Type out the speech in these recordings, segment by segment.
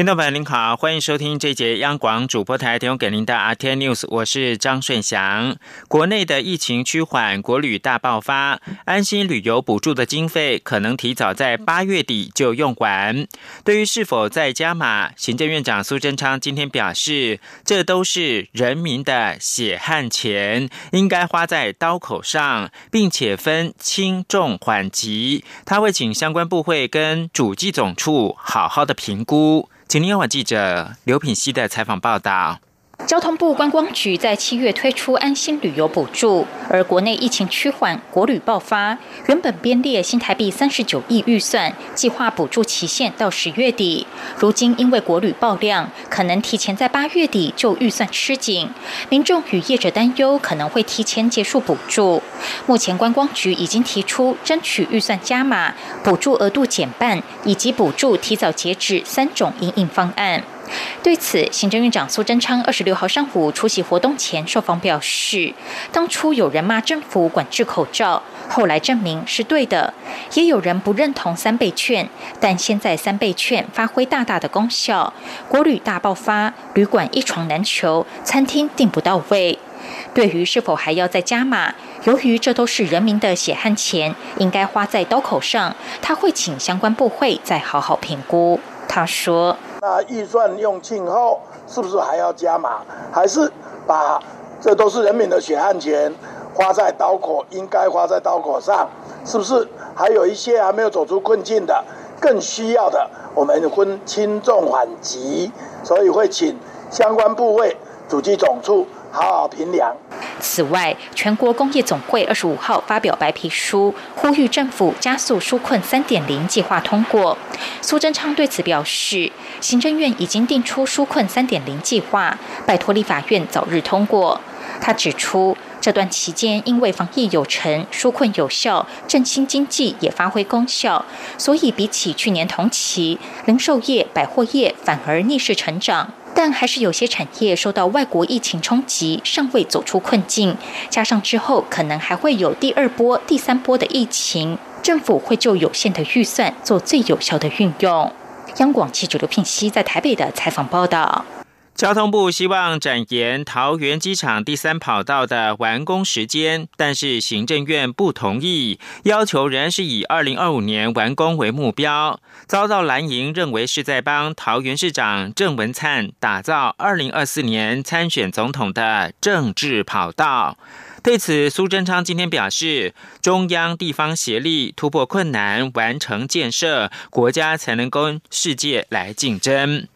听众朋友您好，欢迎收听这节央广主播台提供给您的 RT News，我是张顺祥。国内的疫情趋缓，国旅大爆发，安心旅游补助的经费可能提早在八月底就用完。对于是否再加码，行政院长苏贞昌今天表示，这都是人民的血汗钱，应该花在刀口上，并且分轻重缓急。他会请相关部会跟主计总处好好的评估。请听央记者刘品熙的采访报道。交通部观光局在七月推出安心旅游补助，而国内疫情趋缓，国旅爆发，原本编列新台币三十九亿预算，计划补助期限到十月底。如今因为国旅爆量，可能提前在八月底就预算吃紧，民众与业者担忧可能会提前结束补助。目前观光局已经提出争取预算加码、补助额度减半以及补助提早截止三种营运方案。对此，行政院长苏贞昌二十六号上午出席活动前受访表示，当初有人骂政府管制口罩，后来证明是对的；也有人不认同三倍券，但现在三倍券发挥大大的功效，国旅大爆发，旅馆一床难求，餐厅订不到位。对于是否还要再加码，由于这都是人民的血汗钱，应该花在刀口上，他会请相关部会再好好评估。他说。那预算用尽后，是不是还要加码？还是把这都是人民的血汗钱花在刀口，应该花在刀口上？是不是还有一些还没有走出困境的，更需要的？我们分轻重缓急，所以会请相关部位主机总处。好好评量。此外，全国工业总会二十五号发表白皮书，呼吁政府加速纾困三点零计划通过。苏贞昌对此表示，行政院已经定出纾困三点零计划，拜托立法院早日通过。他指出，这段期间因为防疫有成、纾困有效、振兴经济也发挥功效，所以比起去年同期，零售业、百货业反而逆势成长。但还是有些产业受到外国疫情冲击，尚未走出困境。加上之后可能还会有第二波、第三波的疫情，政府会就有限的预算做最有效的运用。央广记者刘聘熙在台北的采访报道。交通部希望展延桃园机场第三跑道的完工时间，但是行政院不同意，要求仍然是以二零二五年完工为目标，遭到蓝营认为是在帮桃园市长郑文灿打造二零二四年参选总统的政治跑道。对此，苏贞昌今天表示，中央地方协力突破困难，完成建设，国家才能跟世界来竞争。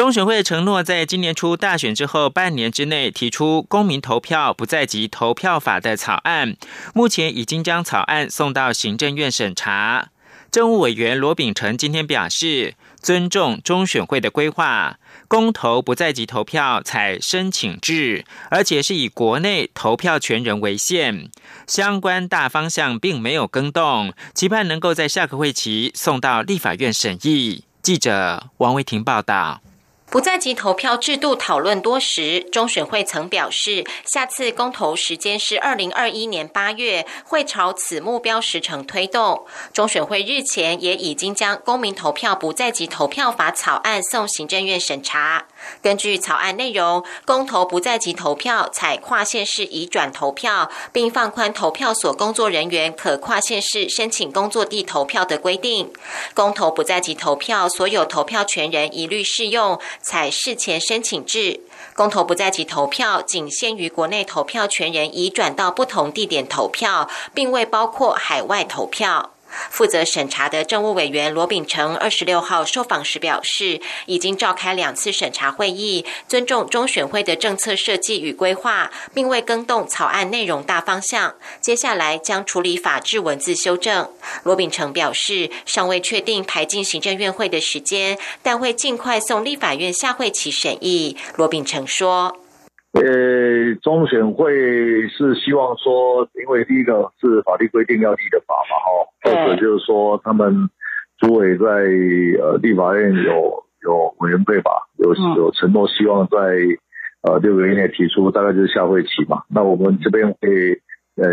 中选会承诺，在今年初大选之后半年之内提出公民投票不在籍投票法的草案，目前已经将草案送到行政院审查。政务委员罗秉成今天表示，尊重中选会的规划，公投不在籍投票采申请制，而且是以国内投票权人为限，相关大方向并没有更动，期盼能够在下个会期送到立法院审议。记者王维婷报道。不在籍投票制度讨论多时，中选会曾表示，下次公投时间是二零二一年八月，会朝此目标时程推动。中选会日前也已经将公民投票不在籍投票法草案送行政院审查。根据草案内容，公投不在籍投票采跨县市移转投票，并放宽投票所工作人员可跨县市申请工作地投票的规定。公投不在籍投票，所有投票权人一律适用采事前申请制。公投不在籍投票仅限于国内投票权人移转到不同地点投票，并未包括海外投票。负责审查的政务委员罗秉成二十六号受访时表示，已经召开两次审查会议，尊重中选会的政策设计与规划，并未更动草案内容大方向。接下来将处理法制文字修正。罗秉成表示，尚未确定排进行政院会的时间，但会尽快送立法院下会期审议。罗秉成说。呃，中选会是希望说，因为第一个是法律规定要立的法嘛，哈，或者就是说他们主委在呃立法院有有委员会吧，有有承诺，希望在呃六个月内提出，大概就是下会期嘛。那我们这边会。呃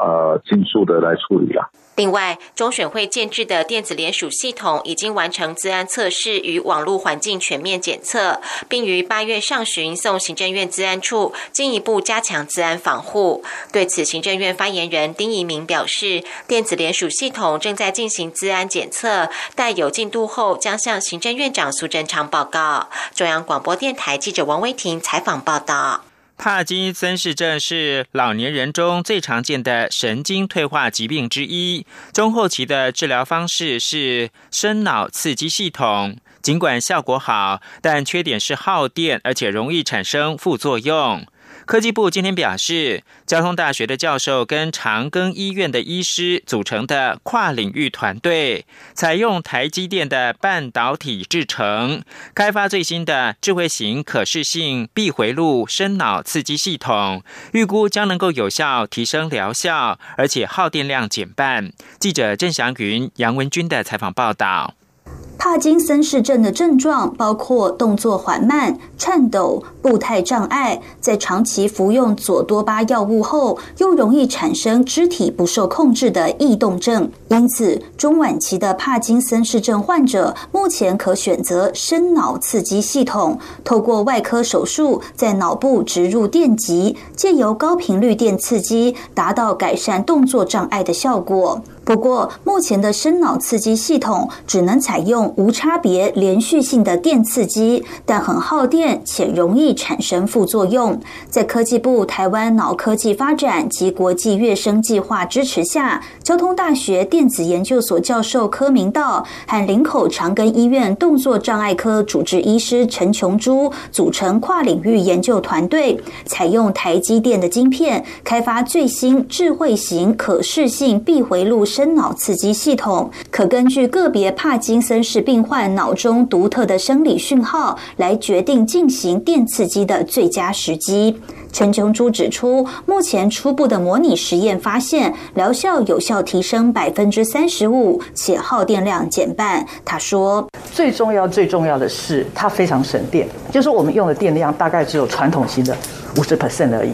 呃，迅速的来处理了。另外，中选会建制的电子联署系统已经完成自安测试与网络环境全面检测，并于八月上旬送行政院自安处进一步加强自安防护。对此，行政院发言人丁仪明表示，电子联署系统正在进行自安检测，待有进度后将向行政院长苏贞昌报告。中央广播电台记者王威婷采访报道。帕金森氏症是老年人中最常见的神经退化疾病之一。中后期的治疗方式是深脑刺激系统，尽管效果好，但缺点是耗电，而且容易产生副作用。科技部今天表示，交通大学的教授跟长庚医院的医师组成的跨领域团队，采用台积电的半导体制成，开发最新的智慧型可视性闭回路深脑刺激系统，预估将能够有效提升疗效，而且耗电量减半。记者郑祥云、杨文军的采访报道。帕金森氏症的症状包括动作缓慢、颤抖、步态障碍，在长期服用左多巴药物后，又容易产生肢体不受控制的异动症。因此，中晚期的帕金森氏症患者目前可选择深脑刺激系统，透过外科手术在脑部植入电极，借由高频率电刺激，达到改善动作障碍的效果。不过，目前的深脑刺激系统只能采用无差别连续性的电刺激，但很耗电且容易产生副作用。在科技部台湾脑科技发展及国际跃升计划支持下，交通大学电子研究所教授柯明道和林口长庚医院动作障碍科主治医师陈琼珠组成跨领域研究团队，采用台积电的晶片，开发最新智慧型可视性闭回路。深脑刺激系统可根据个别帕金森氏病患脑中独特的生理讯号来决定进行电刺激的最佳时机。陈琼珠指出，目前初步的模拟实验发现，疗效有效提升百分之三十五，且耗电量减半。他说：“最重要、最重要的是，它非常省电，就是我们用的电量大概只有传统型的五十 percent 而已。”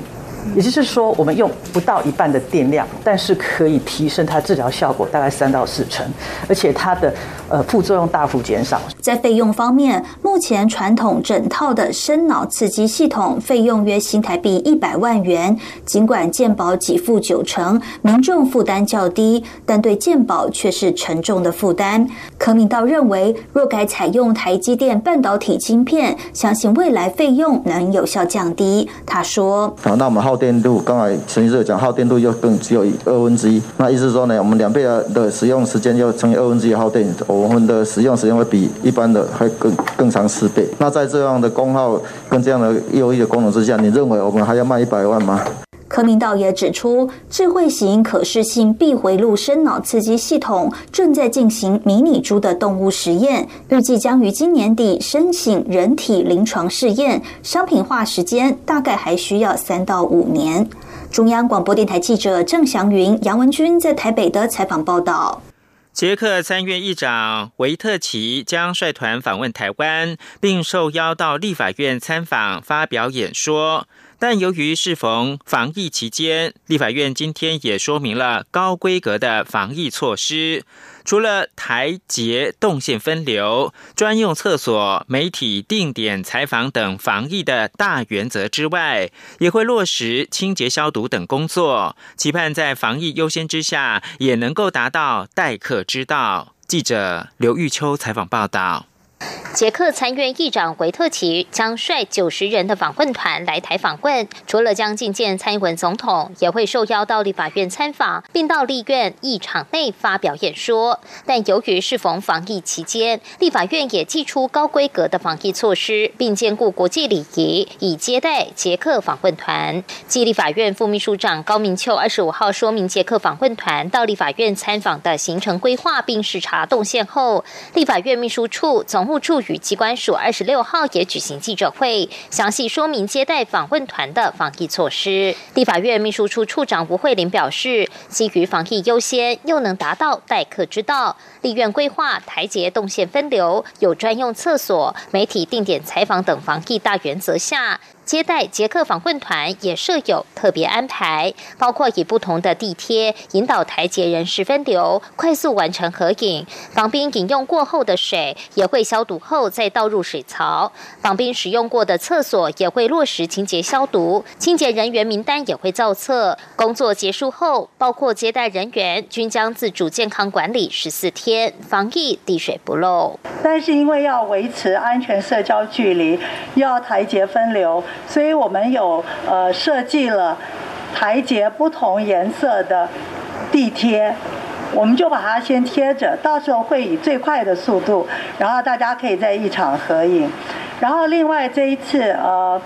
也就是说，我们用不到一半的电量，但是可以提升它治疗效果大概三到四成，而且它的呃副作用大幅减少。在费用方面，目前传统整套的深脑刺激系统费用约新台币一百万元，尽管健保给付九成，民众负担较低，但对健保却是沉重的负担。柯明道认为，若改采用台积电半导体晶片，相信未来费用能有效降低。他说：“好，那我们耗电度，刚才陈医生讲，耗电度又更只有二分之一。那意思说呢，我们两倍的使用时间就乘以二分之一耗电，我我们的使用时间会比一般的还更更长四倍。那在这样的功耗跟这样的优异的功能之下，你认为我们还要卖一百万吗？”柯明道也指出，智慧型可视性闭回路深脑刺激系统正在进行迷你猪的动物实验，预计将于今年底申请人体临床试验，商品化时间大概还需要三到五年。中央广播电台记者郑祥云、杨文君在台北的采访报道。捷克参院议长维特奇将率团访问台湾，并受邀到立法院参访，发表演说。但由于适逢防疫期间，立法院今天也说明了高规格的防疫措施。除了台捷动线分流、专用厕所、媒体定点采访等防疫的大原则之外，也会落实清洁消毒等工作，期盼在防疫优先之下，也能够达到待客之道。记者刘玉秋采访报道。捷克参院议长维特奇将率九十人的访问团来台访问，除了将觐见蔡英文总统，也会受邀到立法院参访，并到立院议场内发表演说。但由于适逢防疫期间，立法院也祭出高规格的防疫措施，并兼顾国际礼仪，以接待捷克访问团。继立法院副秘书长高明秋二十五号说明捷克访问团到立法院参访的行程规划并视察动线后，立法院秘书处总处。与机关署二十六号也举行记者会，详细说明接待访问团的防疫措施。立法院秘书处处长吴慧玲表示，基于防疫优先，又能达到待客之道，立院规划台阶动线分流，有专用厕所、媒体定点采访等防疫大原则下。接待捷克访问团也设有特别安排，包括以不同的地贴引导台捷人士分流，快速完成合影。访宾饮用过后的水也会消毒后再倒入水槽，访宾使用过的厕所也会落实清洁消毒，清洁人员名单也会造册。工作结束后，包括接待人员均将自主健康管理十四天，防疫滴水不漏。但是因为要维持安全社交距离，要台捷分流。所以我们有呃设计了台阶不同颜色的地贴，我们就把它先贴着，到时候会以最快的速度，然后大家可以在一场合影。然后另外这一次呃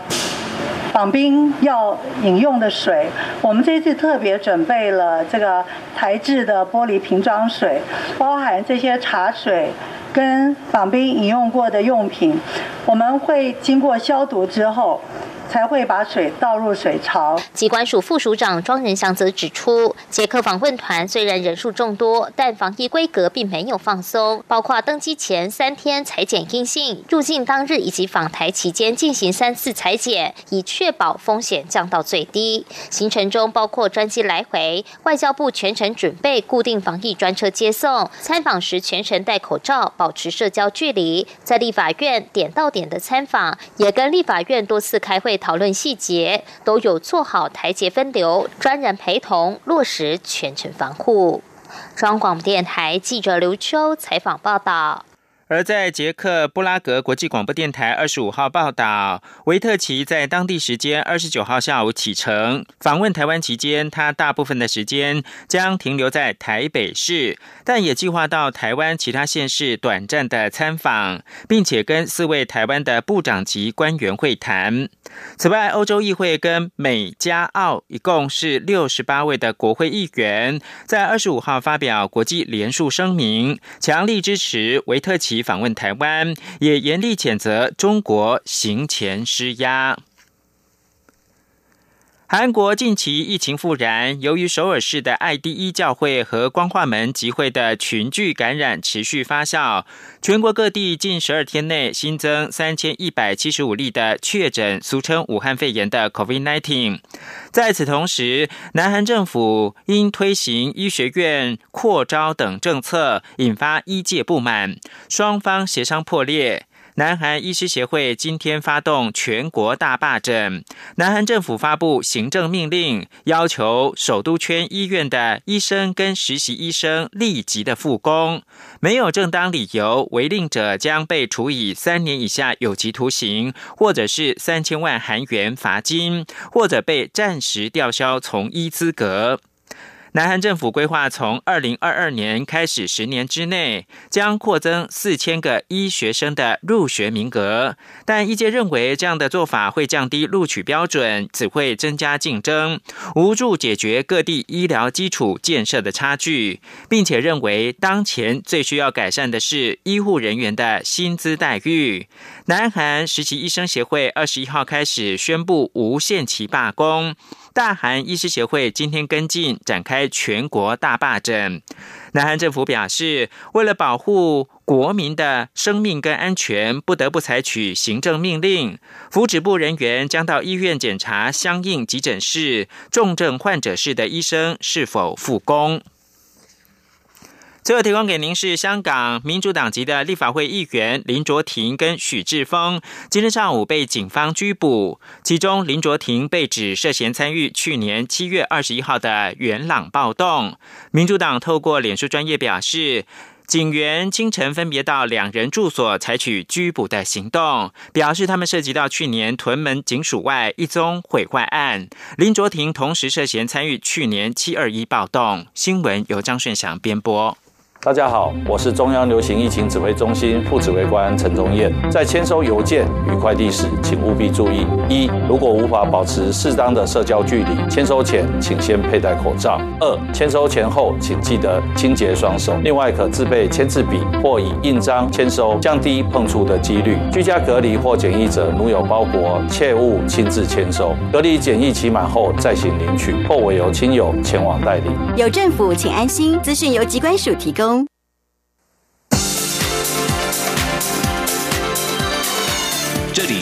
访宾要饮用的水，我们这次特别准备了这个台制的玻璃瓶装水，包含这些茶水。跟访宾饮用过的用品，我们会经过消毒之后。才会把水倒入水槽。机关署副署长庄仁祥则指出，捷克访问团虽然人数众多，但防疫规格并没有放松，包括登机前三天裁检阴性，入境当日以及访台期间进行三次裁检，以确保风险降到最低。行程中包括专机来回，外交部全程准备固定防疫专车接送，参访时全程戴口罩，保持社交距离。在立法院点到点的参访，也跟立法院多次开会。讨论细节都有做好台阶分流，专人陪同落实全程防护。中央广播电台记者刘秋采访报道。而在捷克布拉格国际广播电台二十五号报道，维特奇在当地时间二十九号下午启程访问台湾期间，他大部分的时间将停留在台北市，但也计划到台湾其他县市短暂的参访，并且跟四位台湾的部长级官员会谈。此外，欧洲议会跟美加澳一共是六十八位的国会议员，在二十五号发表国际联署声明，强力支持维特奇。访问台湾，也严厉谴责中国行前施压。韩国近期疫情复燃，由于首尔市的爱第一教会和光化门集会的群聚感染持续发酵，全国各地近十二天内新增三千一百七十五例的确诊，俗称武汉肺炎的 COVID-19。在此同时，南韩政府因推行医学院扩招等政策，引发医界不满，双方协商破裂。南韩医师协会今天发动全国大罢诊，南韩政府发布行政命令，要求首都圈医院的医生跟实习医生立即的复工，没有正当理由违令者将被处以三年以下有期徒刑，或者是三千万韩元罚金，或者被暂时吊销从医资格。南韩政府规划从二零二二年开始，十年之内将扩增四千个医学生的入学名额，但业界认为这样的做法会降低录取标准，只会增加竞争，无助解决各地医疗基础建设的差距，并且认为当前最需要改善的是医护人员的薪资待遇。南韩实习医生协会二十一号开始宣布无限期罢工。大韩医师协会今天跟进展开全国大罢诊。南韩政府表示，为了保护国民的生命跟安全，不得不采取行政命令。福祉部人员将到医院检查相应急诊室、重症患者室的医生是否复工。最后提供给您是香港民主党籍的立法会议员林卓廷跟许志峰，今天上午被警方拘捕。其中林卓廷被指涉嫌参与去年七月二十一号的元朗暴动。民主党透过脸书专业表示，警员清晨分别到两人住所采取拘捕的行动，表示他们涉及到去年屯门警署外一宗毁坏案。林卓廷同时涉嫌参与去年七二一暴动。新闻由张顺祥编播。大家好，我是中央流行疫情指挥中心副指挥官陈宗彦。在签收邮件与快递时，请务必注意：一、如果无法保持适当的社交距离，签收前请先佩戴口罩；二、签收前后请记得清洁双手。另外，可自备签字笔或以印章签收，降低碰触的几率。居家隔离或检疫者，如有包裹，切勿亲自签收。隔离检疫期满后再行领取，或委由亲友前往代理。有政府，请安心。资讯由机关署提供。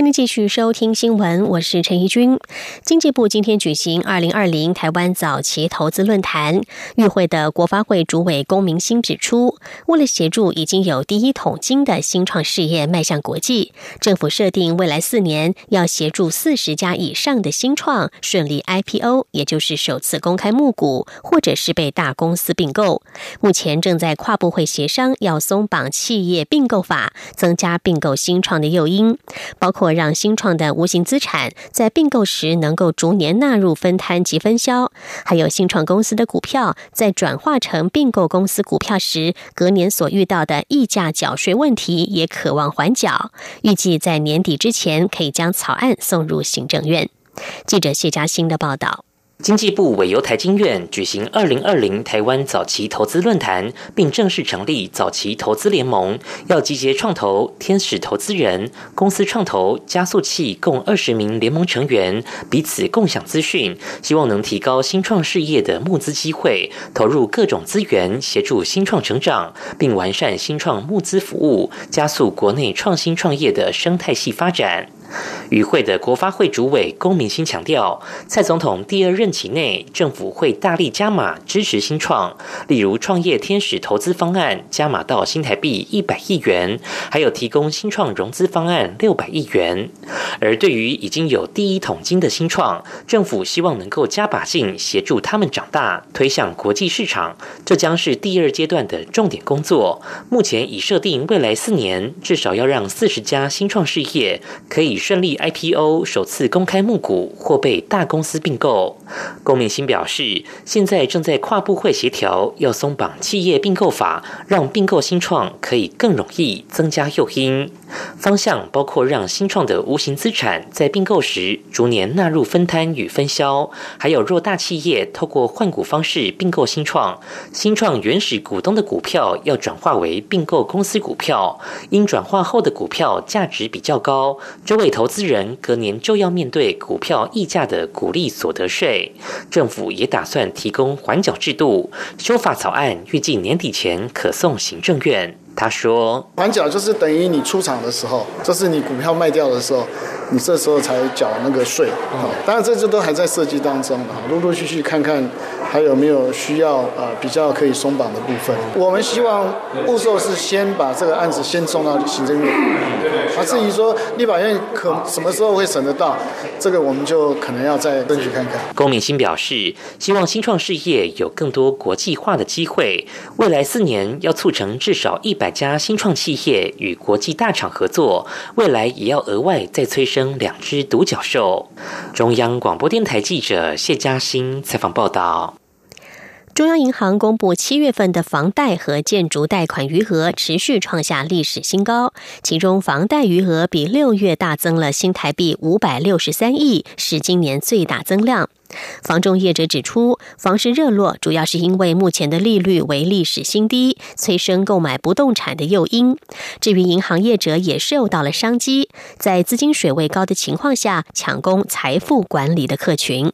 欢迎继续收听新闻，我是陈怡君。经济部今天举行二零二零台湾早期投资论坛，与会的国发会主委龚明鑫指出，为了协助已经有第一桶金的新创事业迈向国际，政府设定未来四年要协助四十家以上的新创顺利 IPO，也就是首次公开募股，或者是被大公司并购。目前正在跨部会协商，要松绑企业并购法，增加并购新创的诱因，包括。让新创的无形资产在并购时能够逐年纳入分摊及分销，还有新创公司的股票在转化成并购公司股票时，隔年所遇到的溢价缴税问题也渴望缓缴。预计在年底之前可以将草案送入行政院。记者谢佳欣的报道。经济部委由台经院举行二零二零台湾早期投资论坛，并正式成立早期投资联盟，要集结创投、天使投资人、公司创投加速器共二十名联盟成员，彼此共享资讯，希望能提高新创事业的募资机会，投入各种资源协助新创成长，并完善新创募资服务，加速国内创新创业的生态系发展。与会的国发会主委龚明鑫强调，蔡总统第二任期内，政府会大力加码支持新创，例如创业天使投资方案加码到新台币一百亿元，还有提供新创融资方案六百亿元。而对于已经有第一桶金的新创，政府希望能够加把劲协助他们长大，推向国际市场，这将是第二阶段的重点工作。目前已设定未来四年，至少要让四十家新创事业可以。顺利 IPO 首次公开募股或被大公司并购，龚明鑫表示，现在正在跨部会协调，要松绑企业并购法，让并购新创可以更容易增加诱因。方向包括让新创的无形资产在并购时逐年纳入分摊与分销，还有若大企业透过换股方式并购新创，新创原始股东的股票要转化为并购公司股票，因转化后的股票价值比较高，周围。投资人隔年就要面对股票溢价的股利所得税，政府也打算提供缓缴制度，修法草案预计年底前可送行政院。他说：“缓缴就是等于你出厂的时候，就是你股票卖掉的时候。”你这时候才缴那个税，好，当然这些都还在设计当中啊，陆陆续续看看还有没有需要呃比较可以松绑的部分。我们希望步骤是先把这个案子先送到行政院，啊，至于说立法院可什么时候会审得到，这个我们就可能要再争取看看。龚敏欣表示，希望新创事业有更多国际化的机会，未来四年要促成至少一百家新创企业与国际大厂合作，未来也要额外再催生。两只独角兽。中央广播电台记者谢嘉欣采访报道。中央银行公布七月份的房贷和建筑贷款余额持续创下历史新高，其中房贷余额比六月大增了新台币五百六十三亿，是今年最大增量。房中业者指出，房市热络主要是因为目前的利率为历史新低，催生购买不动产的诱因。至于银行业者也受到了商机，在资金水位高的情况下，抢攻财富管理的客群。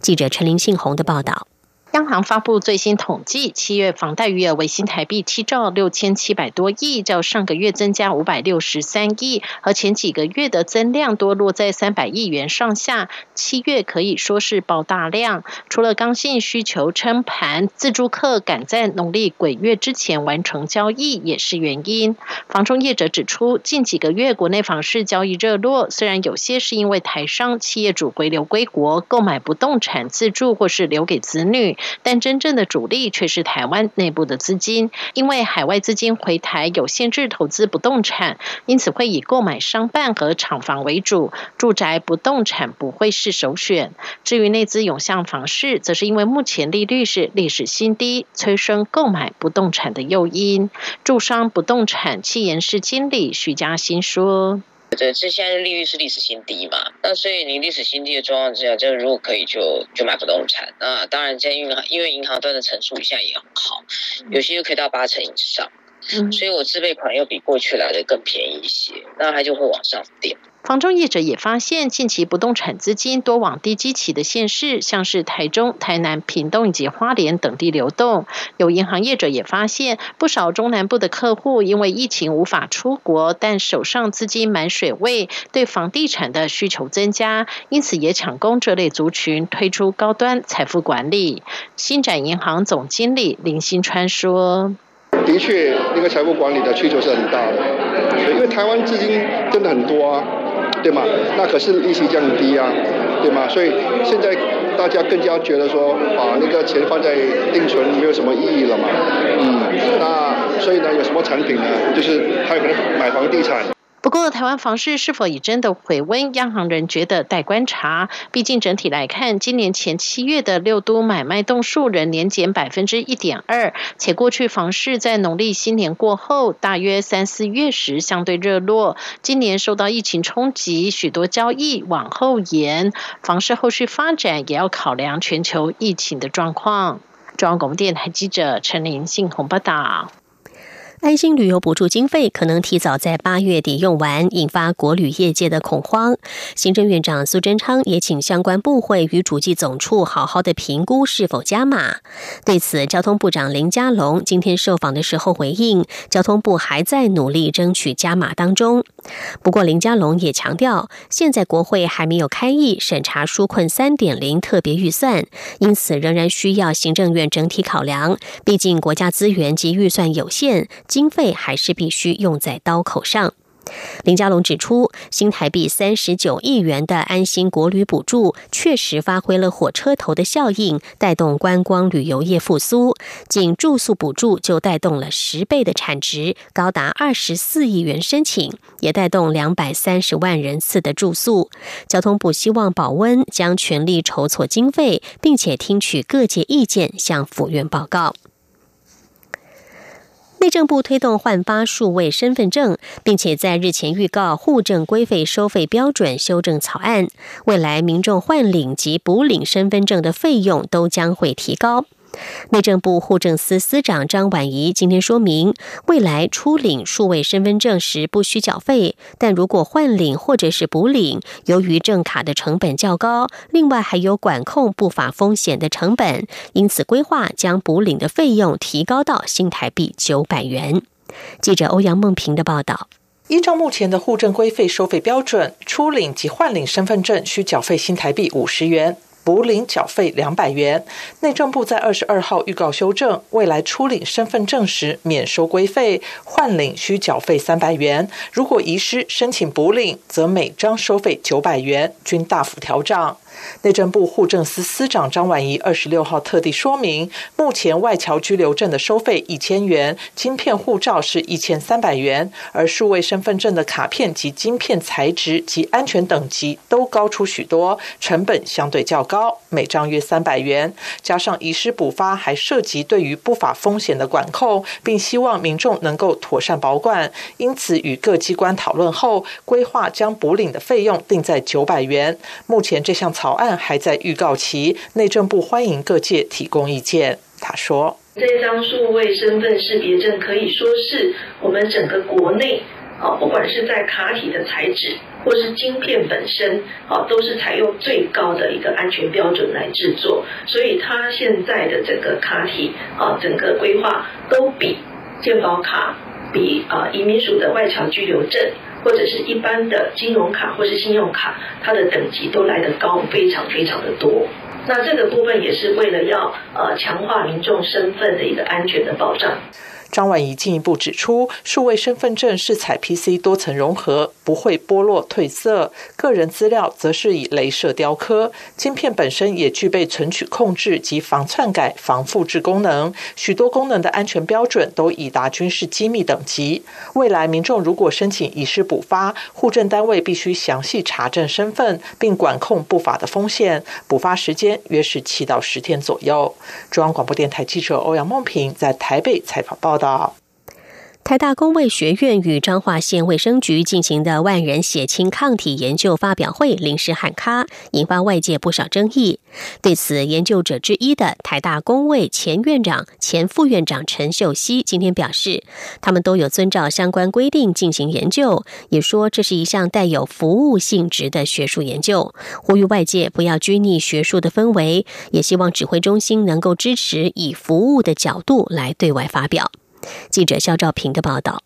记者陈林信宏的报道。央行发布最新统计，七月房贷余额为新台币七兆六千七百多亿，较上个月增加五百六十三亿，和前几个月的增量多落在三百亿元上下。七月可以说是爆大量，除了刚性需求撑盘，自住客赶在农历鬼月之前完成交易也是原因。房中业者指出，近几个月国内房市交易热络，虽然有些是因为台商企业主回流归国购买不动产自住或是留给子女。但真正的主力却是台湾内部的资金，因为海外资金回台有限制投资不动产，因此会以购买商办和厂房为主，住宅不动产不会是首选。至于内资涌向房市，则是因为目前利率是历史新低，催生购买不动产的诱因。住商不动产气研室经理徐嘉欣说。对，这现在利率是历史新低嘛？那所以你历史新低的状况之下，就如果可以就就买不动产。那当然，在银行因为银行端的成数现在也很好，有些又可以到八成以上，所以我自备款要比过去来的更便宜一些，那它就会往上点。房中业者也发现，近期不动产资金多往低基期的县市，像是台中、台南、屏东以及花莲等地流动。有银行业者也发现，不少中南部的客户因为疫情无法出国，但手上资金满水位，对房地产的需求增加，因此也抢攻这类族群，推出高端财富管理。新展银行总经理林新川说：“的确，那个财富管理的需求是很大的，因为台湾资金真的很多啊。”对吗？那可是利息降低啊，对吗？所以现在大家更加觉得说，把那个钱放在定存没有什么意义了嘛。嗯，那所以呢，有什么产品呢？就是还有可能买房地产。不过，台湾房市是否已真的回温？央行人觉得待观察。毕竟整体来看，今年前七月的六都买卖栋数仍年减百分之一点二，且过去房市在农历新年过后，大约三四月时相对热络。今年受到疫情冲击，许多交易往后延，房市后续发展也要考量全球疫情的状况。中央广播电台记者陈林信鸿报道。安心旅游补助经费可能提早在八月底用完，引发国旅业界的恐慌。行政院长苏贞昌也请相关部会与主计总处好好的评估是否加码。对此，交通部长林佳龙今天受访的时候回应，交通部还在努力争取加码当中。不过，林佳龙也强调，现在国会还没有开议审查纾困三点零特别预算，因此仍然需要行政院整体考量。毕竟国家资源及预算有限。经费还是必须用在刀口上。林佳龙指出，新台币三十九亿元的安心国旅补助确实发挥了火车头的效应，带动观光旅游业复苏。仅住宿补助就带动了十倍的产值，高达二十四亿元申请，也带动两百三十万人次的住宿。交通部希望保温，将全力筹措经费，并且听取各界意见，向府院报告。内政部推动换发数位身份证，并且在日前预告户政规费收费标准修正草案，未来民众换领及补领身份证的费用都将会提高。内政部户政司司长张婉仪今天说明，未来出领数位身份证时不需缴费，但如果换领或者是补领，由于证卡的成本较高，另外还有管控不法风险的成本，因此规划将补领的费用提高到新台币九百元。记者欧阳梦平的报道。依照目前的户政规费收费标准，出领及换领身份证需缴费新台币五十元。补领缴费两百元，内政部在二十二号预告修正，未来出领身份证时免收规费，换领需缴费三百元。如果遗失申请补领，则每张收费九百元，均大幅调涨。内政部户政司司长张婉仪二十六号特地说明，目前外侨居留证的收费一千元，晶片护照是一千三百元，而数位身份证的卡片及晶片材质及安全等级都高出许多，成本相对较高，每张约三百元。加上遗失补发，还涉及对于不法风险的管控，并希望民众能够妥善保管，因此与各机关讨论后，规划将补领的费用定在九百元。目前这项草案还在预告期，内政部欢迎各界提供意见。他说：“这张数位身份识别证可以说是我们整个国内啊，不管是在卡体的材质或是晶片本身啊，都是采用最高的一个安全标准来制作。所以它现在的整个卡体啊，整个规划都比健保卡、比啊移民署的外侨居留证。”或者是一般的金融卡或是信用卡，它的等级都来得高，非常非常的多。那这个部分也是为了要呃强化民众身份的一个安全的保障。张婉仪进一步指出，数位身份证是采 PC 多层融合，不会剥落褪色；个人资料则是以镭射雕刻，晶片本身也具备存取控制及防篡改、防复制功能，许多功能的安全标准都已达军事机密等级。未来民众如果申请遗失补发，户政单位必须详细查证身份，并管控不法的风险。补发时间约是七到十天左右。中央广播电台记者欧阳梦平在台北采访报道。台大公卫学院与彰化县卫生局进行的万人血清抗体研究发表会临时喊卡，引发外界不少争议。对此，研究者之一的台大公卫前院长、前副院长陈秀熙今天表示，他们都有遵照相关规定进行研究，也说这是一项带有服务性质的学术研究，呼吁外界不要拘泥学术的氛围，也希望指挥中心能够支持以服务的角度来对外发表。记者肖兆平的报道。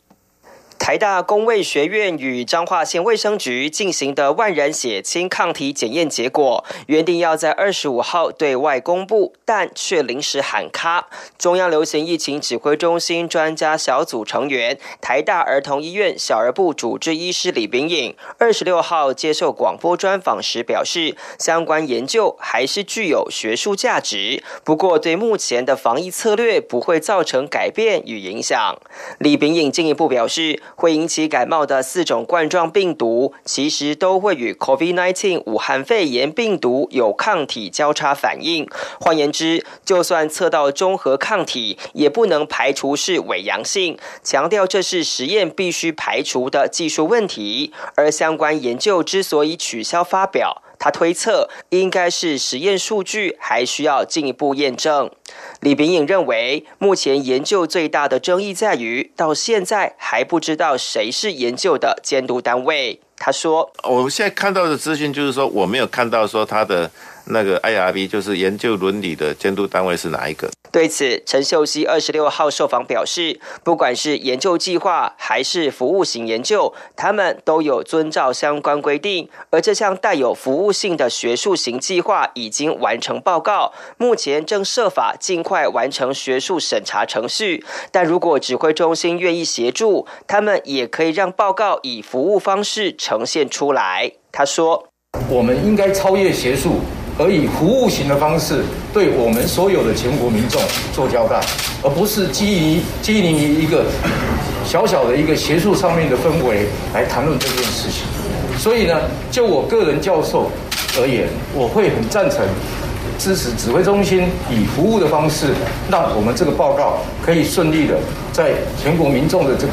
台大公卫学院与彰化县卫生局进行的万人血清抗体检验结果，原定要在二十五号对外公布，但却临时喊卡。中央流行疫情指挥中心专家小组成员、台大儿童医院小儿部主治医师李炳颖，二十六号接受广播专访时表示，相关研究还是具有学术价值，不过对目前的防疫策略不会造成改变与影响。李炳颖进一步表示。会引起感冒的四种冠状病毒，其实都会与 COVID-19 武汉肺炎病毒有抗体交叉反应。换言之，就算测到中和抗体，也不能排除是伪阳性。强调这是实验必须排除的技术问题。而相关研究之所以取消发表。他推测，应该是实验数据还需要进一步验证。李炳颖认为，目前研究最大的争议在于，到现在还不知道谁是研究的监督单位。他说：“我现在看到的资讯就是说，我没有看到说他的。”那个 IRB 就是研究伦理的监督单位是哪一个？对此，陈秀熙二十六号受访表示，不管是研究计划还是服务型研究，他们都有遵照相关规定。而这项带有服务性的学术型计划已经完成报告，目前正设法尽快完成学术审查程序。但如果指挥中心愿意协助，他们也可以让报告以服务方式呈现出来。他说：“我们应该超越学术。”而以服务型的方式，对我们所有的全国民众做交代，而不是基于基于一个小小的一个学术上面的氛围来谈论这件事情。所以呢，就我个人教授而言，我会很赞成支持指挥中心以服务的方式，让我们这个报告可以顺利的在全国民众的这个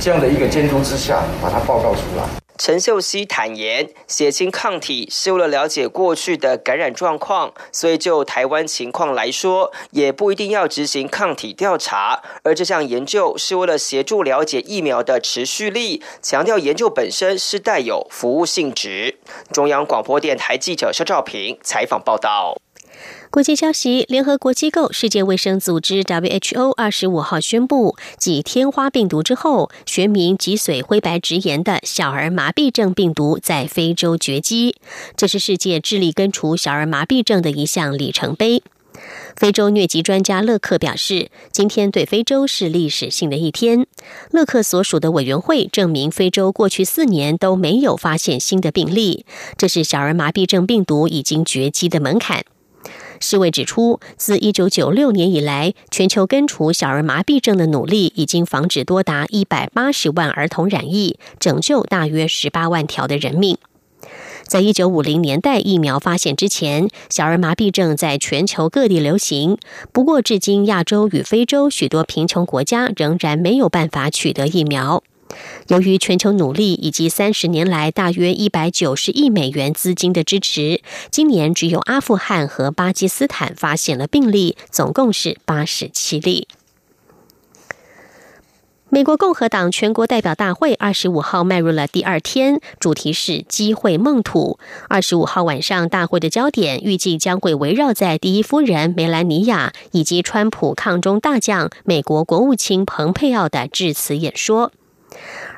这样的一个监督之下，把它报告出来。陈秀熙坦言，血清抗体是为了了解过去的感染状况，所以就台湾情况来说，也不一定要执行抗体调查。而这项研究是为了协助了解疫苗的持续力，强调研究本身是带有服务性质。中央广播电台记者肖兆平采访报道。国际消息：联合国机构世界卫生组织 （WHO） 二十五号宣布，继天花病毒之后，学名脊髓灰白质炎的小儿麻痹症病毒在非洲绝迹。这是世界致力根除小儿麻痹症的一项里程碑。非洲疟疾专家勒克表示，今天对非洲是历史性的一天。勒克所属的委员会证明，非洲过去四年都没有发现新的病例，这是小儿麻痹症病毒已经绝迹的门槛。世卫指出，自一九九六年以来，全球根除小儿麻痹症的努力已经防止多达一百八十万儿童染疫，拯救大约十八万条的人命。在一九五零年代疫苗发现之前，小儿麻痹症在全球各地流行。不过，至今亚洲与非洲许多贫穷国家仍然没有办法取得疫苗。由于全球努力以及三十年来大约一百九十亿美元资金的支持，今年只有阿富汗和巴基斯坦发现了病例，总共是八十七例。美国共和党全国代表大会二十五号迈入了第二天，主题是“机会梦土”。二十五号晚上，大会的焦点预计将会围绕在第一夫人梅兰妮亚以及川普抗中大将美国国务卿蓬佩奥的致辞演说。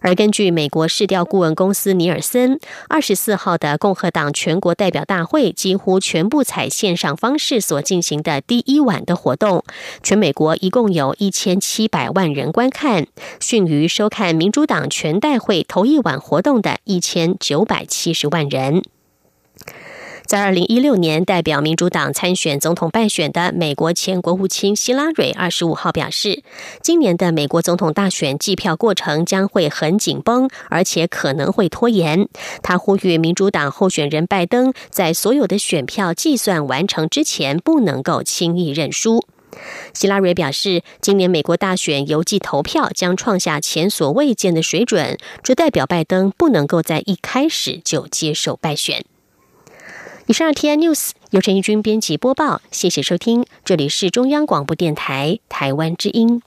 而根据美国市调顾问公司尼尔森，二十四号的共和党全国代表大会几乎全部采线上方式所进行的第一晚的活动，全美国一共有一千七百万人观看，逊于收看民主党全代会头一晚活动的一千九百七十万人。在二零一六年代表民主党参选总统败选的美国前国务卿希拉蕊二十五号表示，今年的美国总统大选计票过程将会很紧绷，而且可能会拖延。他呼吁民主党候选人拜登在所有的选票计算完成之前，不能够轻易认输。希拉蕊表示，今年美国大选邮寄投票将创下前所未见的水准，这代表拜登不能够在一开始就接受败选。以上 T I News 由陈义军编辑播报，谢谢收听，这里是中央广播电台台湾之音。